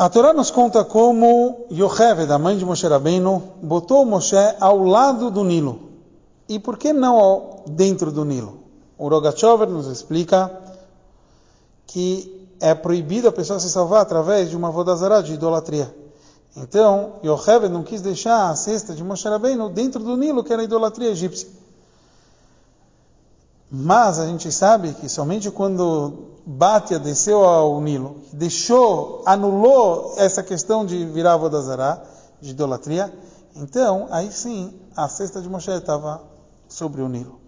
A Torá nos conta como Yocheved, a mãe de Moshe Rabbeinu, botou Moshe ao lado do Nilo. E por que não dentro do Nilo? O Rogachover nos explica que é proibido a pessoa se salvar através de uma vodazara de idolatria. Então, Yocheved não quis deixar a cesta de Moshe Rabbeinu dentro do Nilo, que era a idolatria egípcia. Mas a gente sabe que somente quando Batia desceu ao Nilo, deixou, anulou essa questão de virar Vodazará, de idolatria, então, aí sim, a cesta de Moshe estava sobre o Nilo.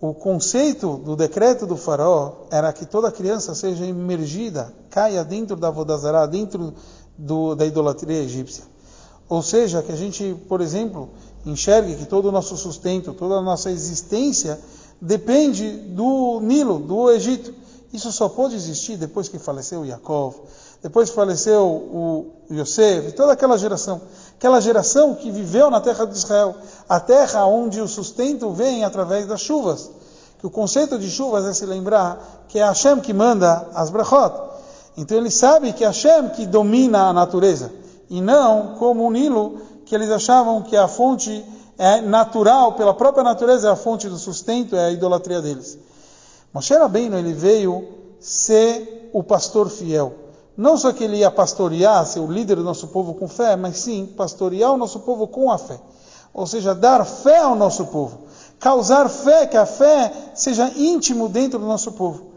O conceito do decreto do faraó era que toda criança seja imergida, caia dentro da Vodazará, dentro do, da idolatria egípcia. Ou seja, que a gente, por exemplo, enxergue que todo o nosso sustento, toda a nossa existência depende do Nilo, do Egito. Isso só pode existir depois que faleceu Yaakov, depois que faleceu o Yosef, toda aquela geração. Aquela geração que viveu na terra de Israel, a terra onde o sustento vem através das chuvas. Que o conceito de chuvas é se lembrar que é Hashem que manda as brachot. Então ele sabe que é Hashem que domina a natureza, e não como o Nilo, que eles achavam que a fonte é natural, pela própria natureza, é a fonte do sustento, é a idolatria deles. Moshe Rabbeinu, ele veio ser o pastor fiel. Não só que ele ia pastorear, ser o líder do nosso povo com fé, mas sim pastorear o nosso povo com a fé. Ou seja, dar fé ao nosso povo. Causar fé, que a fé seja íntimo dentro do nosso povo.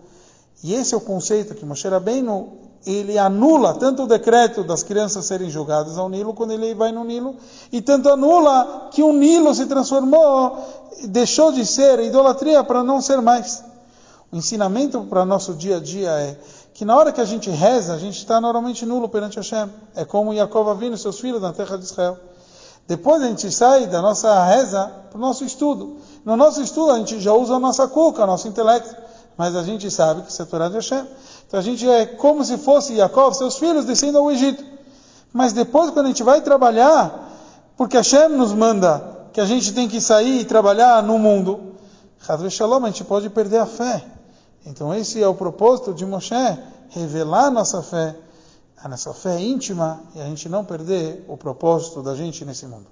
E esse é o conceito que Moshe Rabbeinu, ele anula tanto o decreto das crianças serem jogadas ao Nilo, quando ele vai no Nilo, e tanto anula que o Nilo se transformou, deixou de ser idolatria para não ser mais. O ensinamento para nosso dia a dia é que na hora que a gente reza, a gente está normalmente nulo perante Hashem. É como Yaakov Avinu e seus filhos na terra de Israel. Depois a gente sai da nossa reza para o nosso estudo. No nosso estudo a gente já usa a nossa cuca, nosso intelecto. Mas a gente sabe que isso é Torá de Hashem. Então a gente é como se fosse Yaakov, seus filhos, descendo ao Egito. Mas depois, quando a gente vai trabalhar, porque Hashem nos manda que a gente tem que sair e trabalhar no mundo, Shalom, a gente pode perder a fé. Então esse é o propósito de Moshe, revelar nossa fé, a nossa fé íntima, e a gente não perder o propósito da gente nesse mundo.